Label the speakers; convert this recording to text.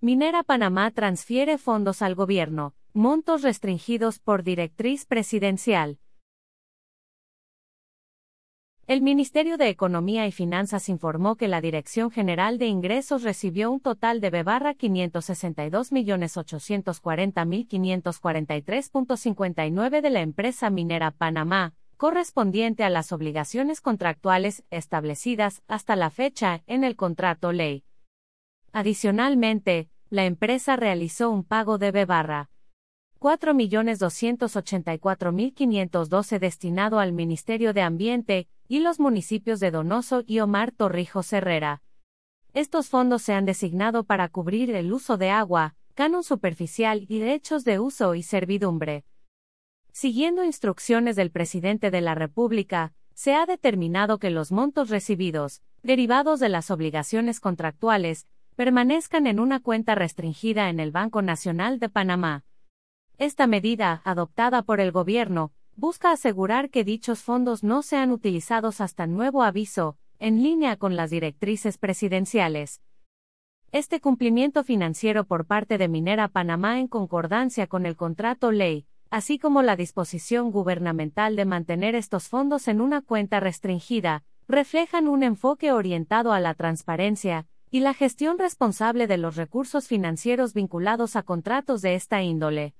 Speaker 1: Minera Panamá transfiere fondos al gobierno, montos restringidos por directriz presidencial. El Ministerio de Economía y Finanzas informó que la Dirección General de Ingresos recibió un total de B-562.840.543.59 de la empresa minera Panamá, correspondiente a las obligaciones contractuales establecidas hasta la fecha en el contrato ley. Adicionalmente, la empresa realizó un pago de B 4.284.512 destinado al Ministerio de Ambiente y los municipios de Donoso y Omar Torrijos Herrera. Estos fondos se han designado para cubrir el uso de agua, canon superficial y derechos de uso y servidumbre. Siguiendo instrucciones del presidente de la República, se ha determinado que los montos recibidos, derivados de las obligaciones contractuales, permanezcan en una cuenta restringida en el Banco Nacional de Panamá. Esta medida, adoptada por el gobierno, busca asegurar que dichos fondos no sean utilizados hasta nuevo aviso, en línea con las directrices presidenciales. Este cumplimiento financiero por parte de Minera Panamá en concordancia con el contrato ley, así como la disposición gubernamental de mantener estos fondos en una cuenta restringida, reflejan un enfoque orientado a la transparencia y la gestión responsable de los recursos financieros vinculados a contratos de esta índole.